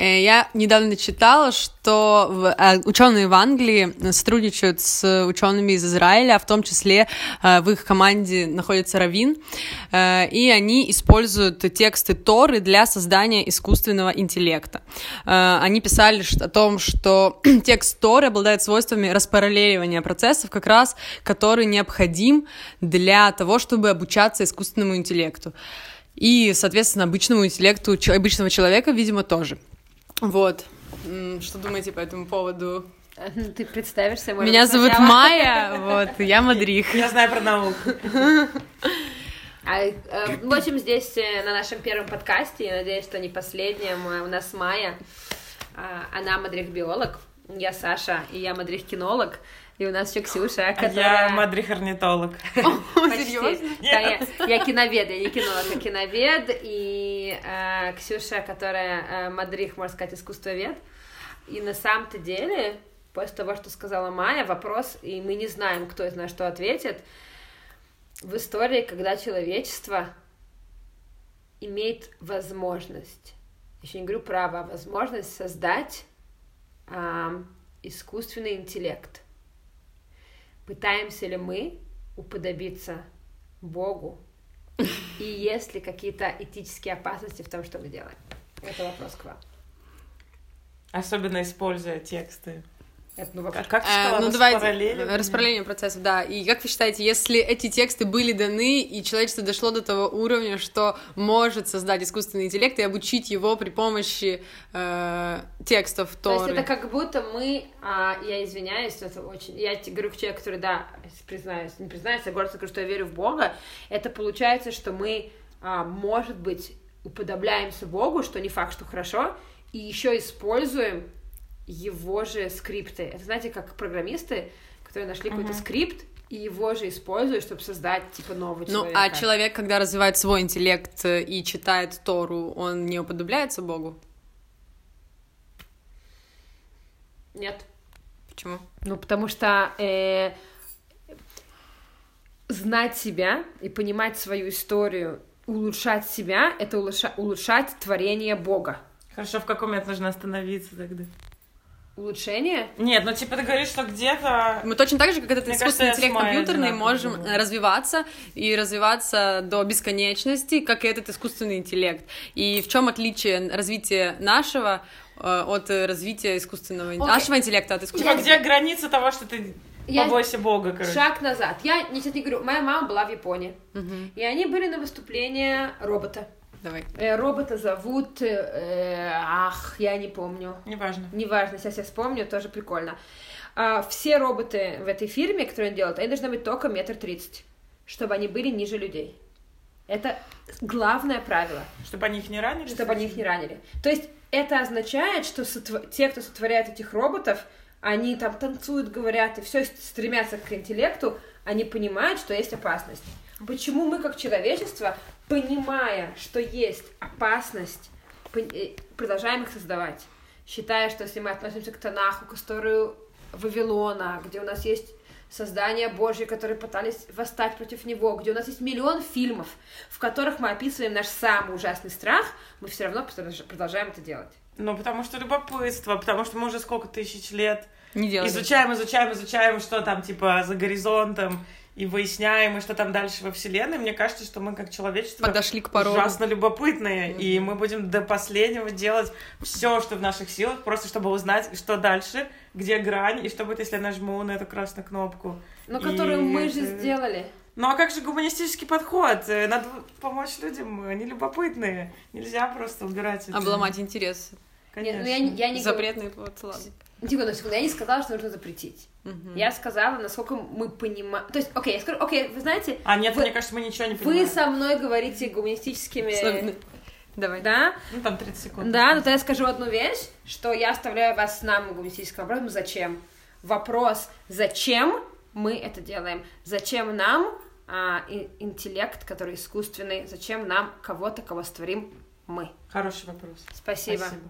Э, я недавно читала, что э, ученые в Англии сотрудничают с учеными из Израиля, в том числе э, в их команде находится Равин, и они используют тексты Торы для создания искусственного интеллекта. Они писали о том, что текст Торы обладает свойствами распараллеливания процессов, как раз который необходим для того, чтобы обучаться искусственному интеллекту. И, соответственно, обычному интеллекту обычного человека, видимо, тоже. Вот. Что думаете по этому поводу? Ты представишься? Меня зовут Майя, вот, я Мадрих. Я знаю про науку. А, э, в общем, здесь э, на нашем первом подкасте, я надеюсь, что не последнем, у нас Майя, а, она мадрих-биолог, я Саша, и я мадрих-кинолог. И у нас еще Ксюша, а которая... Я мадрих-орнитолог. Серьезно? Да, я, я киновед, я не кинолог, а киновед. И э, Ксюша, которая э, мадрих, можно сказать, искусствовед. И на самом-то деле, после того, что сказала Майя, вопрос, и мы не знаем, кто из нас что ответит, в истории, когда человечество имеет возможность, еще не говорю право, а возможность создать э, искусственный интеллект – пытаемся ли мы уподобиться Богу, и есть ли какие-то этические опасности в том, что мы делаем? Это вопрос к вам. Особенно используя тексты это, ну, вообще... Как ты сказала, э, ну, давайте, распаралление процессов, да. И как вы считаете, если эти тексты были даны, и человечество дошло до того уровня, что может создать искусственный интеллект и обучить его при помощи э, текстов Торы? То есть это как будто мы, а, я извиняюсь, это очень... Я говорю к человеку, который, да, признаюсь, не признаюсь, я гордо скажу, что я верю в Бога, это получается, что мы, а, может быть, уподобляемся Богу, что не факт, что хорошо, и еще используем его же скрипты. Это знаете, как программисты, которые нашли uh-huh. какой-то скрипт, и его же используют, чтобы создать, типа, нового ну, человека. Ну, а человек, когда развивает свой интеллект э, и читает Тору, он не уподобляется Богу? Нет. Почему? Ну, потому что э, знать себя и понимать свою историю, улучшать себя — это улучша- улучшать творение Бога. Хорошо, в каком момент нужно остановиться тогда? Улучшение? Нет, ну типа ты говоришь, что где-то... Мы точно так же, как этот Мне искусственный кажется, интеллект компьютерный, можем думаю. развиваться и развиваться до бесконечности, как и этот искусственный интеллект. И в чем отличие развития нашего э, от развития искусственного okay. нашего интеллекта от искусственного? Типа где граница того, что ты я... Побойся Бога, короче. Шаг назад. Я ничего не говорю. Моя мама была в Японии. Угу. И они были на выступлении робота. Давай. Э, робота зовут... Э, ах, я не помню. Неважно. Неважно, сейчас я вспомню, тоже прикольно. А, все роботы в этой фирме, которые он делает, они должны быть только метр тридцать, чтобы они были ниже людей. Это главное правило. Чтобы они их не ранили? Чтобы они их не ранили. То есть это означает, что сотв... те, кто сотворяет этих роботов, они там танцуют, говорят, и все стремятся к интеллекту, они понимают, что есть опасность. Почему мы, как человечество, понимая, что есть опасность, э, продолжаем их создавать, считая, что если мы относимся к Танаху, к историю Вавилона, где у нас есть создания Божьи, которые пытались восстать против него, где у нас есть миллион фильмов, в которых мы описываем наш самый ужасный страх, мы все равно продолжаем это делать. Ну, потому что любопытство, потому что мы уже сколько тысяч лет не изучаем, изучаем, изучаем, что там, типа, за горизонтом, и выясняем, и что там дальше во Вселенной, мне кажется, что мы как человечество подошли к порогу. ужасно любопытные, mm-hmm. и мы будем до последнего делать все, что в наших силах, просто чтобы узнать, что дальше, где грань, и что будет, если я нажму на эту красную кнопку. Но и... которую мы же сделали. Ну а как же гуманистический подход? Э, надо помочь людям, они любопытные. Нельзя просто убирать это. Обломать интерес. Конечно. Нет, ну я, я не Запретный плод, ладно. Тихо, на секунду, я не сказала, что нужно запретить. Угу. Я сказала, насколько мы понимаем... То есть, окей, я скажу, окей, вы знаете... А нет, вы... мне кажется, мы ничего не понимаем. Вы со мной говорите гуманистическими... Давай. Да? Ну, там 30 секунд. Да, но то я скажу одну вещь, что я оставляю вас с нам гуманистическим вопросом «Зачем?». Вопрос «Зачем мы это делаем?» Зачем нам а, интеллект, который искусственный? Зачем нам кого-то, кого створим мы? Хороший вопрос. Спасибо. Спасибо.